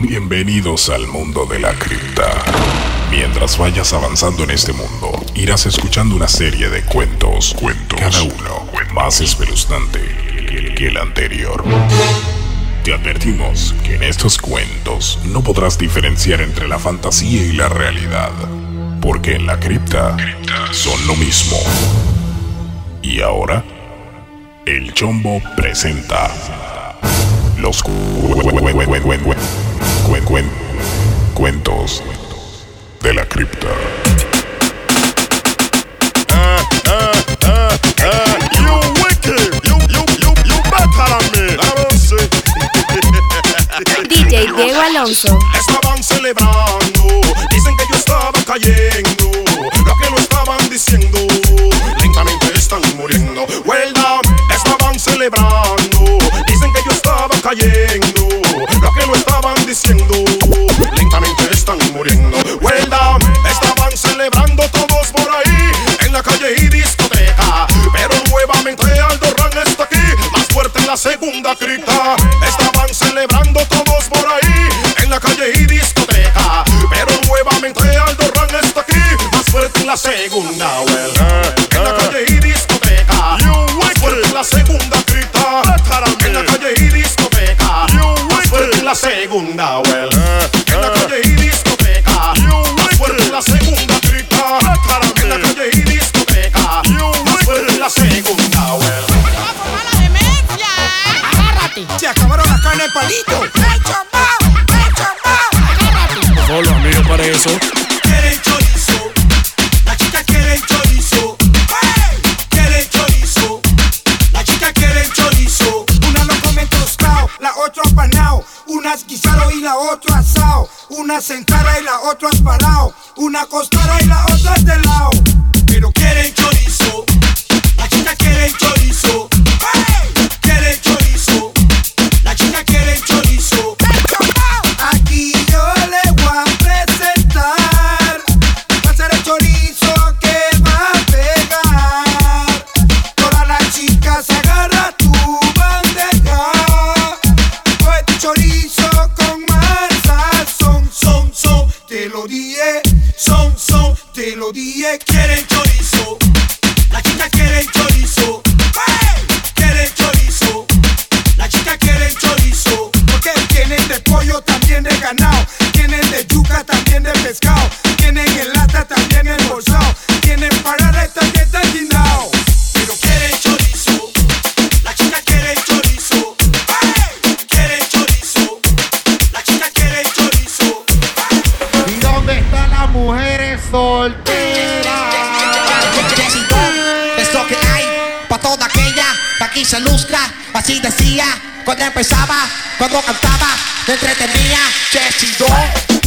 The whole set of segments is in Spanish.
Bienvenidos al mundo de la cripta. Mientras vayas avanzando en este mundo, irás escuchando una serie de cuentos, cuentos, cada uno más espeluznante que el anterior. Te advertimos que en estos cuentos no podrás diferenciar entre la fantasía y la realidad, porque en la cripta son lo mismo. Y ahora, el Chombo presenta los cuentos de la cripta. DJ Diego Alonso. Estaban celebrando. Dicen que yo estaba cayendo. Lo que lo estaban diciendo. Lentamente están muriendo. Well done. Estaban celebrando cayendo. Lo que no estaban diciendo, lentamente están muriendo. Well down, estaban celebrando todos por ahí, en la calle y discoteca. Pero nuevamente Aldo Ran está aquí, más fuerte en la segunda cripta. Estaban celebrando todos por ahí, en la calle y discoteca. Pero nuevamente Aldo Ran está aquí, más fuerte en la segunda. Well, en la calle 风大。Una sentada y la otra parado. Una acostada y la otra de lado. Lo dije, quieren chorizo. La chica quiere chorizo. Así decía cuando empezaba, cuando cantaba, me entretenía, Chesido,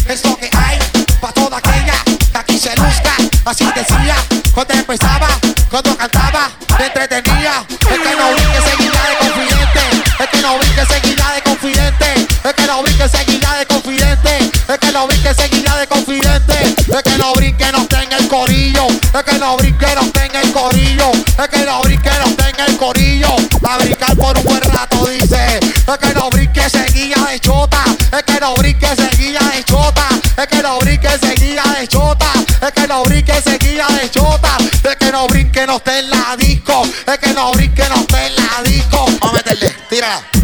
es lo que hay pa' toda aquella que aquí se luzca, así decía cuando empezaba, cuando cantaba, me entretenía, es que no vi que seguía de confidente, es que no vi que de confidente, es que no vi que de confidente, es que no vi que de confidente, es que no brinque, no tenga el corillo, es que no brinque, no tenga el corillo, es que no brinque, no tenga el corillo, brinque, de chota, es que no brinque, seguía de chota, es que no brinque, seguía de chota, es que no brinque, seguía de chota, es que no brinque, no esté en la disco, es que no brinque, no esté en la disco, vamos a meterle, tírala.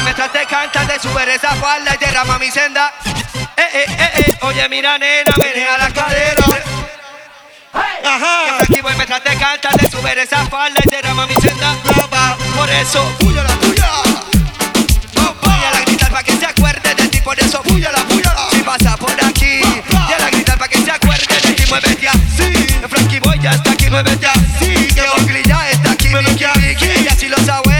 mientras te canta, te subes esa falda y derrama mi senda. Eh, eh, eh, eh. Oye, mira, nena, menea la cadera. Ajá. Aquí voy mientras te canta, te subes esa falda y derrama mi senda. Por eso, puya la tuya. Voy a la gritar para que se acuerde de ti, por eso, puya la puya. Si pasa por aquí, voy a la gritar para que se acuerde de ti, muévete así. Frankie Boy ya está aquí, muévete así. Que Bocli ya está aquí, Mickey, Mickey, y así lo sabe.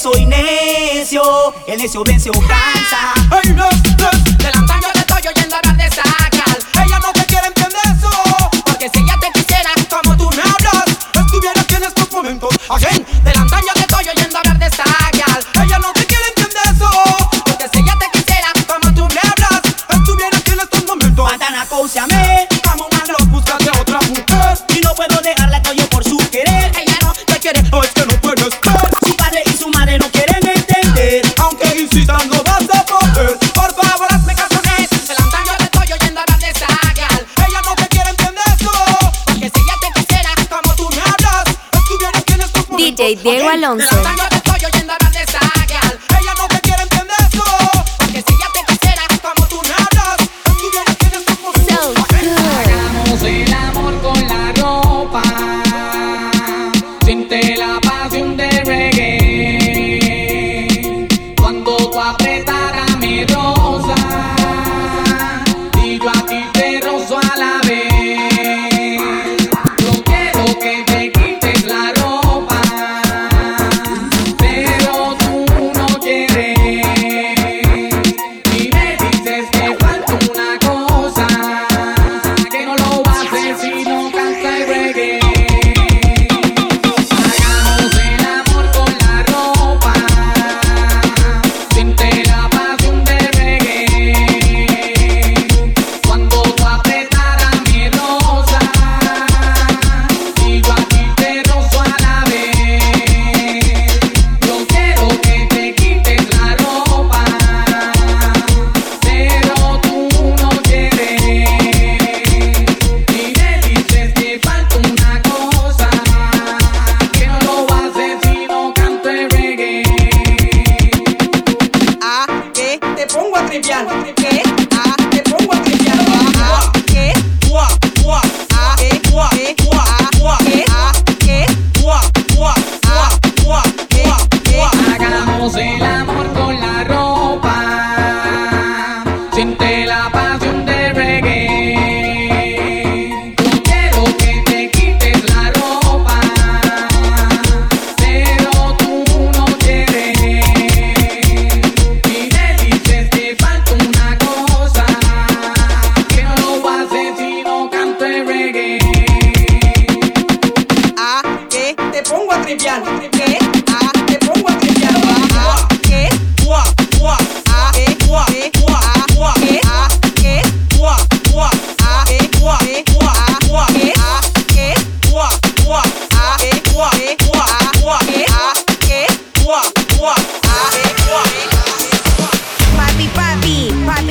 soy necio, el necio vence o cansa. No. 两层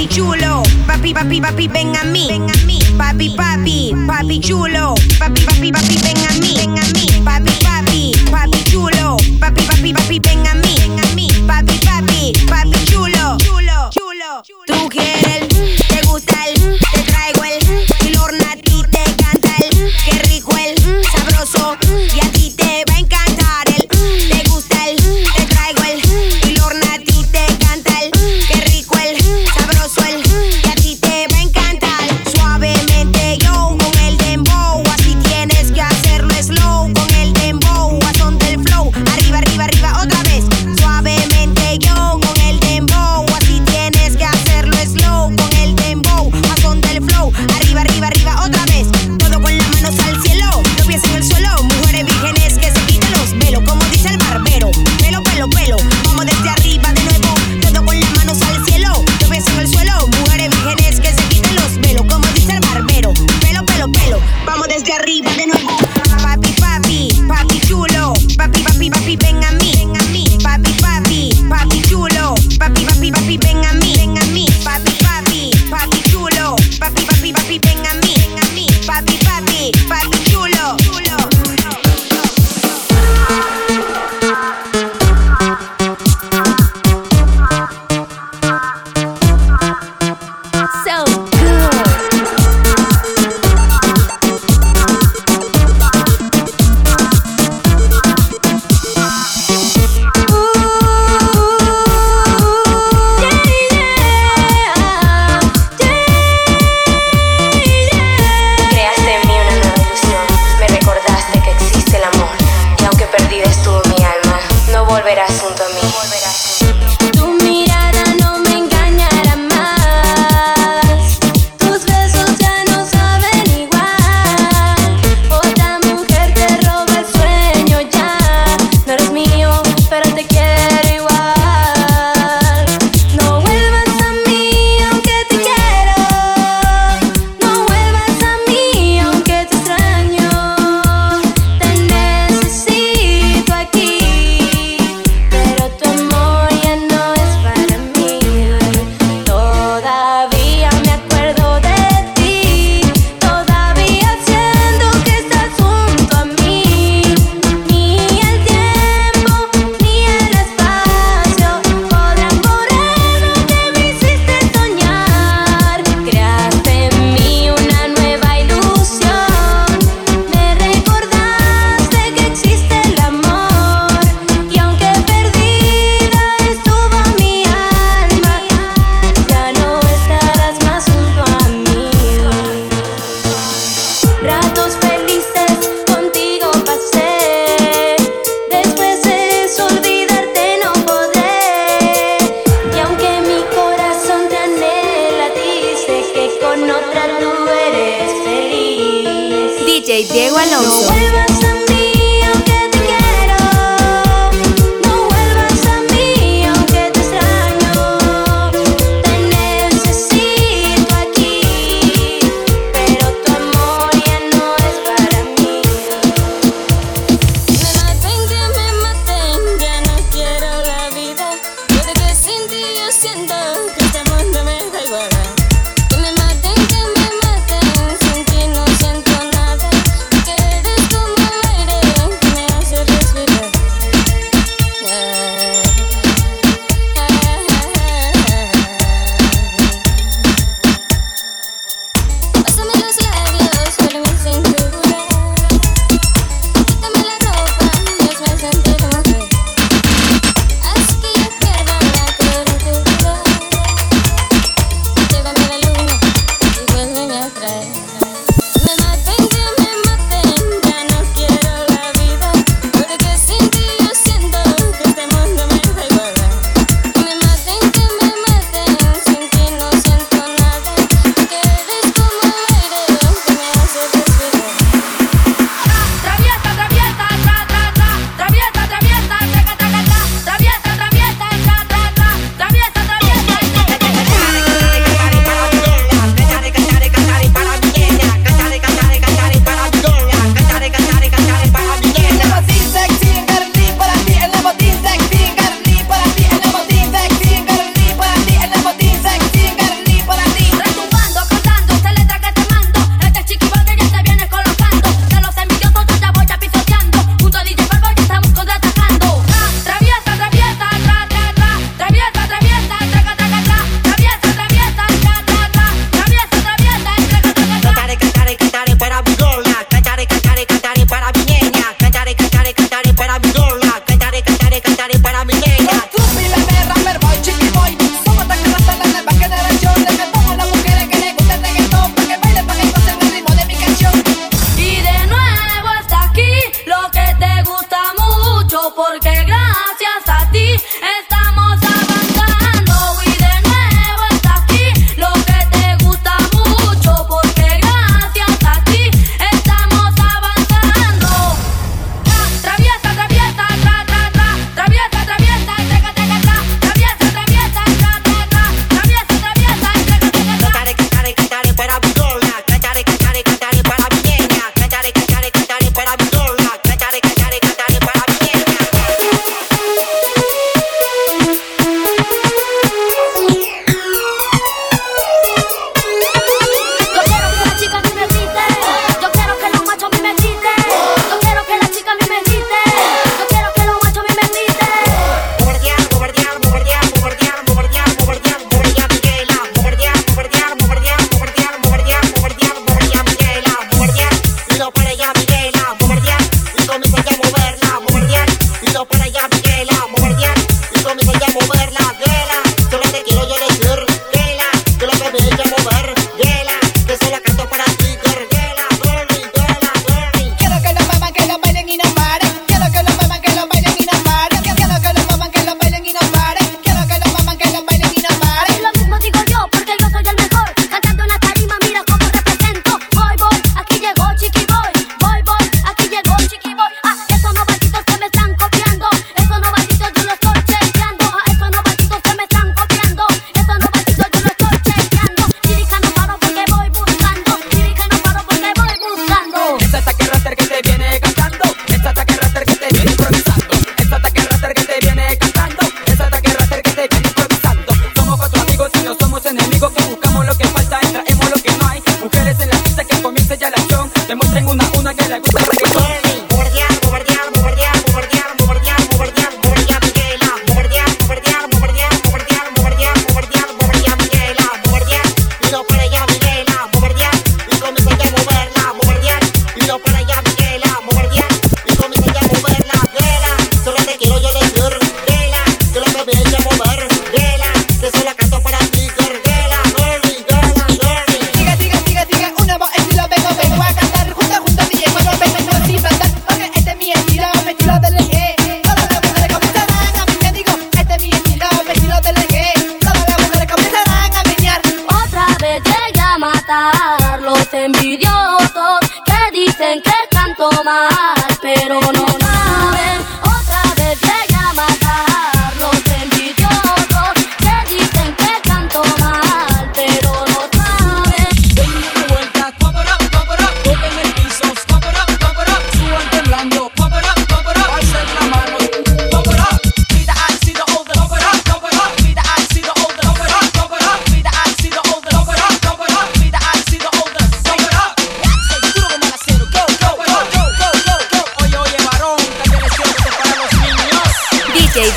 chulo. Papi, papi, papi, ven a mí. Papi, papi, papi chulo. Papi, papi, papi, ven a mí. Papi, papi, papi chulo. Papi, papi, papi, ven a mí. Papi, papi, papi chulo. Chulo, chulo. Tú quieres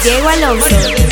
Llego Diego Alonso.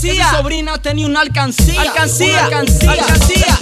Que mi sobrina tenía una Una alcancía. alcancía. Este alcancía.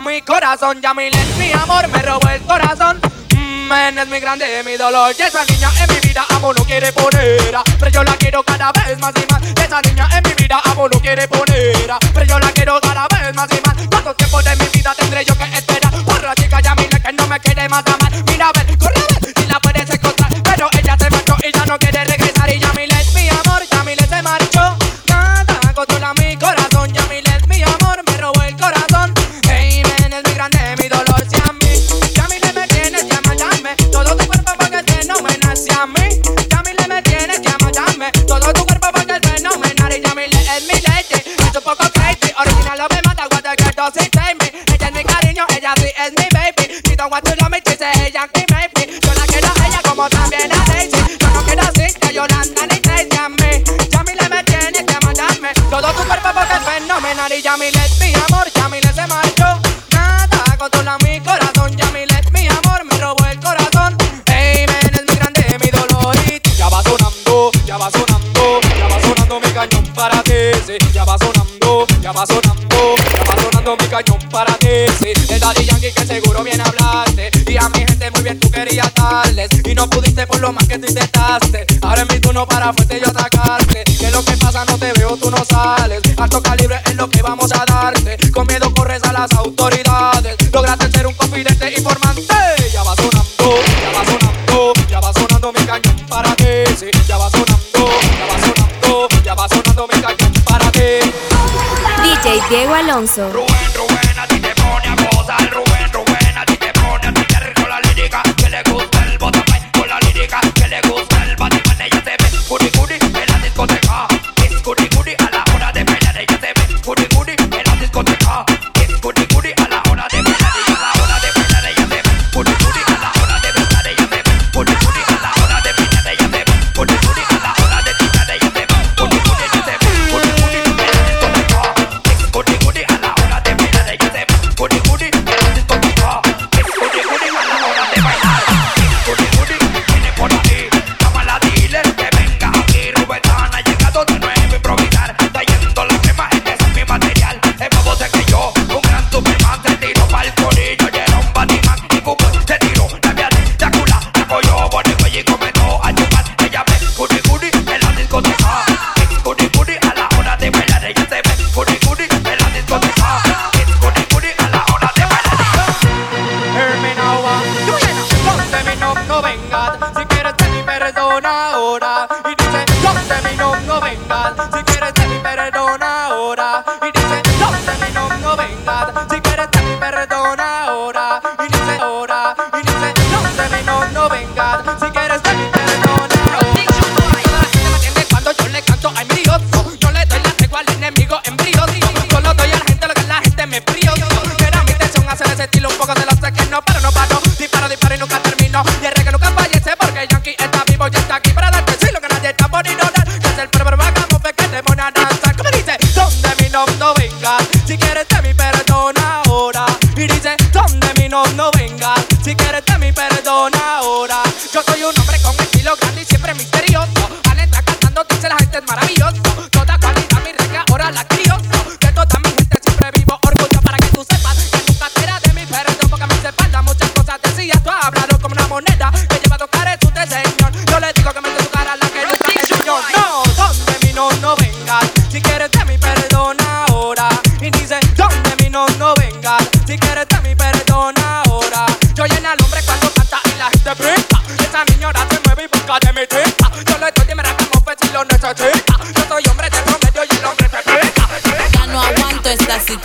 mi corazón. Yamil es mi amor, me robó el corazón. Mm, Men es mi grande, mi dolor. Y esa niña en mi vida amo no quiere poner. Pero yo la quiero cada vez más y más. Esa niña en mi vida amo no quiere poner. Pero yo la quiero cada vez más y más. ¿Cuánto tiempo de mi vida tendré yo que esperar? Por la chica Yamil que no me quiere matar. aquí no pudiste por lo más que tú intentaste. Ahora en mi turno para fuerte yo atacarte. Que lo que pasa no te veo, tú no sales. Alto calibre es lo que vamos a darte. Con miedo corres a las autoridades. Lograste ser un confidente informante. Ya va sonando, ya va sonando, ya va sonando mi cañón para ti. Sí, ya va sonando, ya va sonando, ya va sonando mi cañón para ti. DJ Diego Alonso.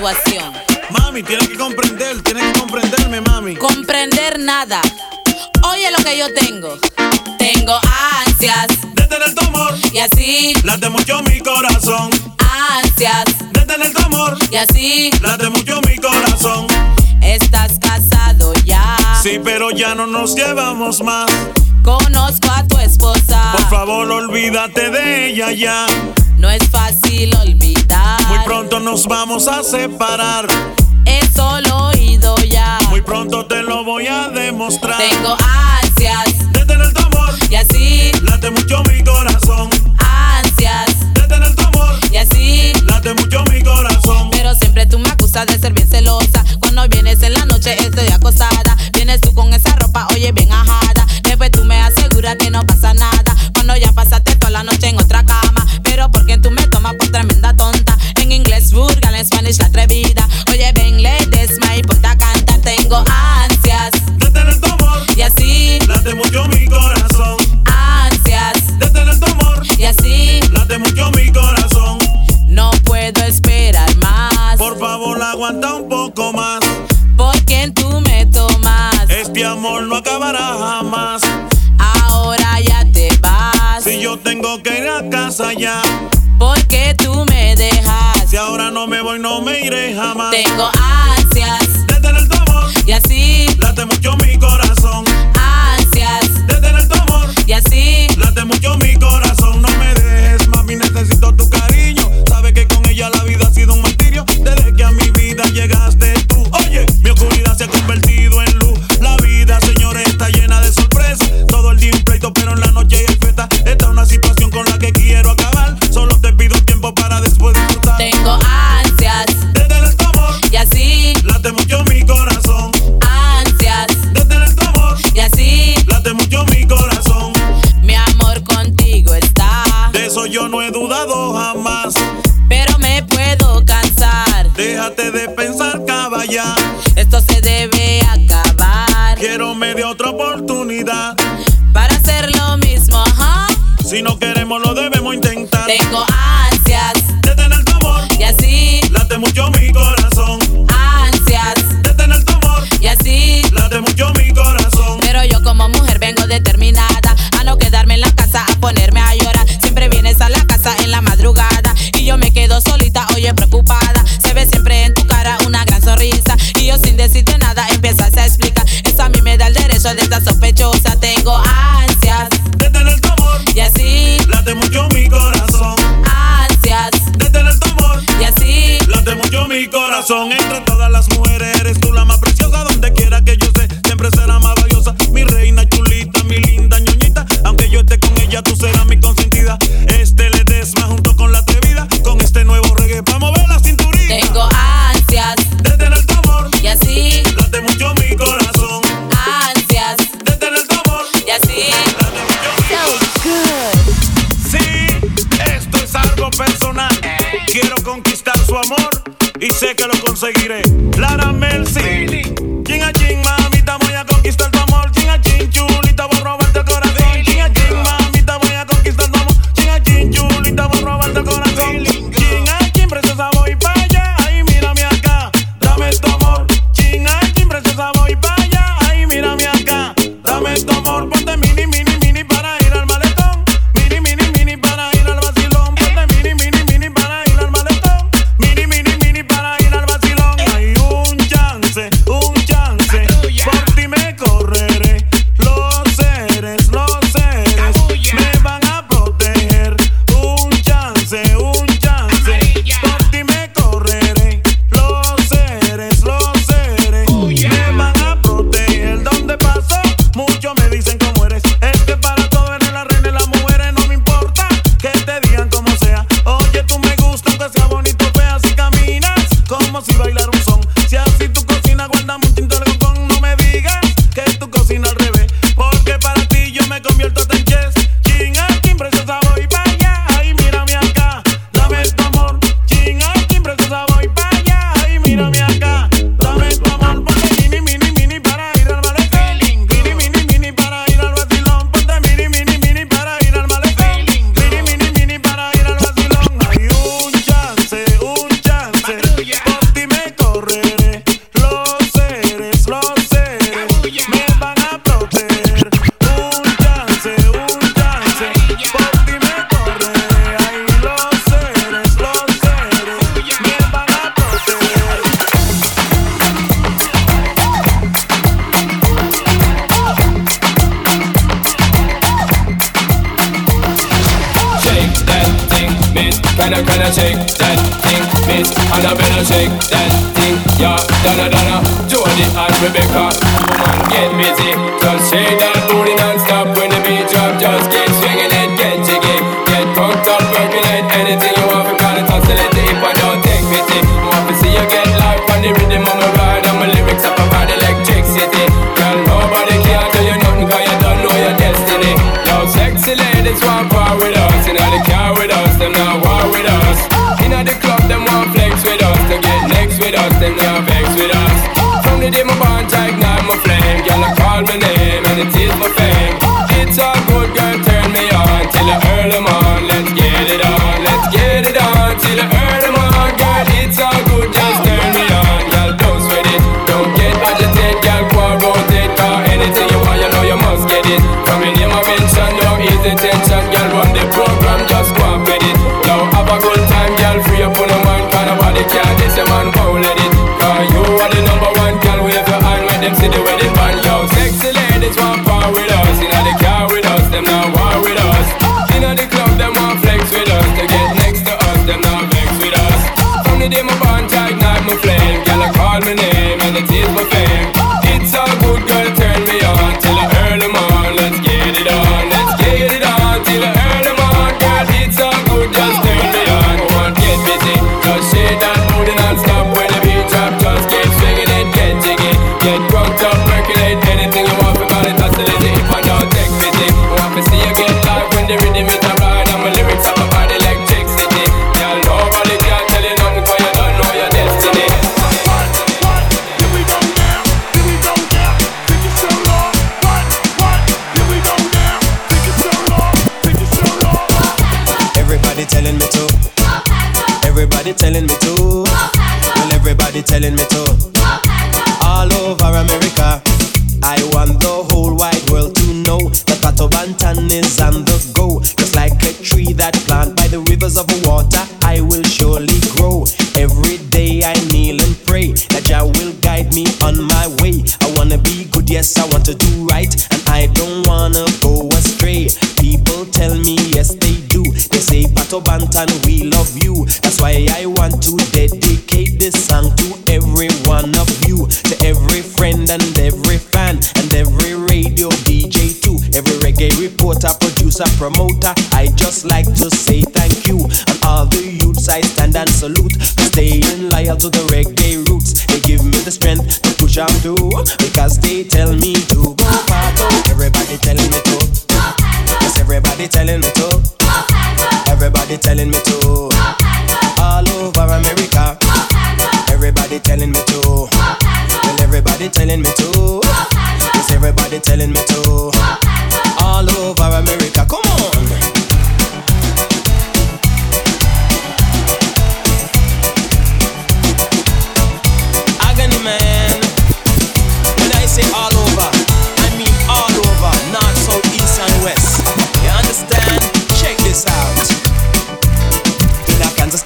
Situación. Mami, tienes que comprender, tienes que comprenderme, mami. Comprender nada. Oye lo que yo tengo. Tengo ansias. De tener tu amor. Y así. Late mucho mi corazón. Ansias. De tener tu amor. Y así. Late mucho mi corazón. Estás casado ya. Sí, pero ya no nos llevamos más. Conozco a tu esposa. Por favor, olvídate de ella ya. No es fácil olvidar. Pronto nos vamos a separar. Es solo oído ya. Muy pronto te lo voy a demostrar. Tengo ansias. De tener tu amor. Y así. Late mucho mi corazón. Ansias. De tener tu amor. Y así. Late mucho mi corazón. Pero siempre tú me acusas de ser bien celosa. Cuando vienes en la noche estoy acosada. Vienes tú con esa ropa, oye, bien ajada. Después tú me aseguras que no pasa nada. Cuando ya pasaste toda la noche en otra cama. Pero porque tú me tomas por tremenda tonta. Vulgar, en Spanish la atrevida. Oye, ven, ladies, me importa cantar. Tengo ansias. De tener tu amor. Y así. Late mucho mi corazón. Ansias. De tener tu amor. Y así. Late mucho mi corazón. No puedo esperar más. Por favor, aguanta un poco más. Porque tú me tomas. Este amor no acabará jamás. Ahora ya te vas. Si yo tengo que ir a casa ya. Porque tú me dejas. Si ahora no me voy, no me iré jamás. Tengo ansias. De tener tu amor. Y así. Late mucho mi corazón. Ansias. De tener tu amor. Y así. Late mucho mi corazón. No me dejes, mami, necesito tu cariño. Sabes que con ella la vida ha sido un martirio. Desde que a mi vida llegaste tú. Oye, mi oscuridad se ha convertido en luz. La vida, señores, está llena de sorpresas. Todo el día un pleito, pero en la Tengo ansias. De tu amor. Y así. Late mucho mi corazón. Ansias. De tu amor. Y así. Late mucho mi corazón. Mi amor contigo está. De eso yo no he dudado jamás. Pero me puedo cansar. Déjate de pensar, caballa. Esto se debe acabar. Quiero media otra oportunidad. Para hacer lo mismo, ajá. Si no queremos, lo debemos intentar. Tengo ansias. Ponerme a llorar. Siempre vienes a la casa en la madrugada y yo me quedo solita, oye preocupada. telling me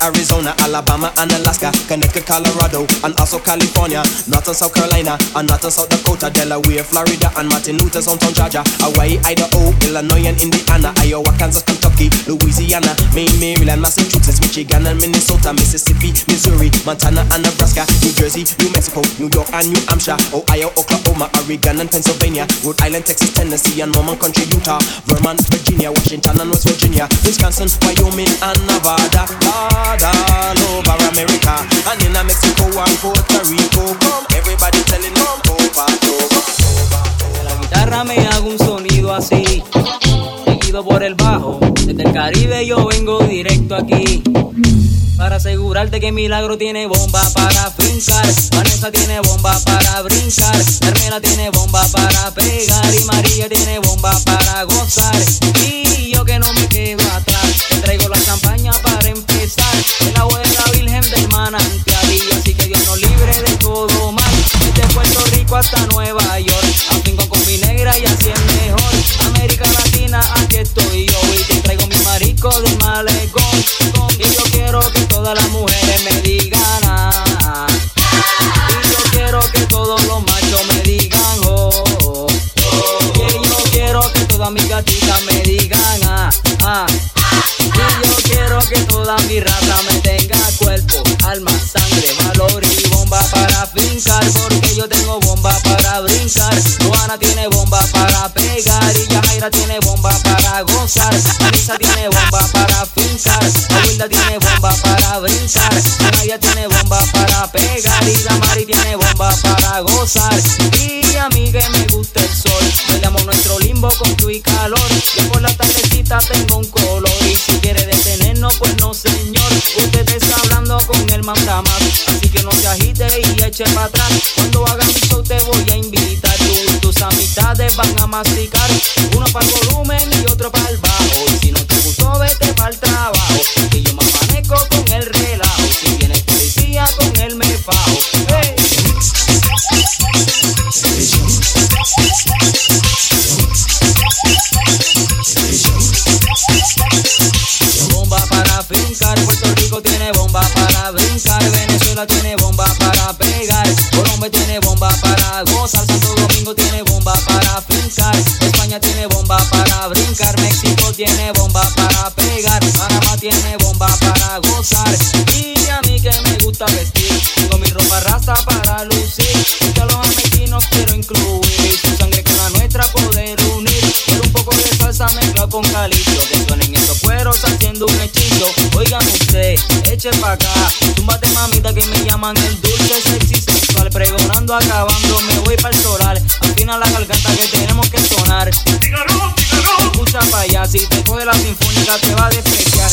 Arizona, Alabama, and Alaska, Connecticut, Colorado, and also California, North and South Carolina, and North and South Dakota, Delaware, Florida, and Martin Luther, Hometown, Georgia, Hawaii, Idaho, Illinois, and Indiana, Iowa, Kansas, Kentucky, Louisiana, Maine, Maryland, Massachusetts, Michigan, and Minnesota, Mississippi, Missouri, Montana, and Nebraska, New Jersey, New Mexico, New York, and New Hampshire, Ohio, Oklahoma, Oregon, and Pennsylvania, Rhode Island, Texas, Tennessee, and Mormon Country, Utah, Vermont, Virginia, Washington, and West Virginia, Wisconsin, Wyoming, and Nevada. was La guitarra me hago un sonido así, seguido por el bajo. Desde el Caribe yo vengo directo aquí. Para asegurarte que Milagro tiene bomba para fincar, Vanessa tiene bomba para brincar, Carmela tiene bomba para pegar y María tiene bomba para gozar. Y yo que no me quedo el agua de la Virgen del manantial. Y así que Dios nos libre de todo mal. Desde Puerto Rico hasta Nueva York. A con mi negra y así es mejor. América Latina, aquí estoy yo. Y te traigo mi marico de mala brincar. Joana tiene bomba para pegar y Yajaira tiene bomba para gozar. Anisa tiene bomba para fincar. Abuela tiene bomba para brincar. Naya tiene bomba para pegar y Damari tiene bomba para gozar. Y a mí que me gusta el sol, bailamos nuestro limbo con tu y calor. Yo por la tardecita tengo un color y si quiere detenernos, pues no señor. Usted está hablando con el mandamás, no se agite y eche para atrás. Cuando haga mi show te voy a invitar. Tú, tus amistades van a masticar. Uno para el volumen y otro para el bajo. Y si no te gustó, vete para el trabajo. Que yo me amanezco con el relajo. Si viene policía, con él me fajo. Bomba para fincar, Puerto Rico tiene bomba para brincar, Venezuela tiene Santo Domingo tiene bomba para fincar, España tiene bomba para brincar, México tiene bomba para pegar, Panamá tiene bomba para gozar, y a mí que me gusta vestir, tengo mi ropa rasta para lucir, porque a los argentinos quiero incluir, su sangre con la nuestra poder unir, quiero un poco de salsa mezclado con calito, que suenen esos cueros haciendo un hechizo, oigan usted, eche pa' acá, túmbate mamita que me llaman el acabando, me voy para el solar, al final la garganta que tenemos que sonar, escucha pa' allá, si te coge la sinfónica te va a despreciar.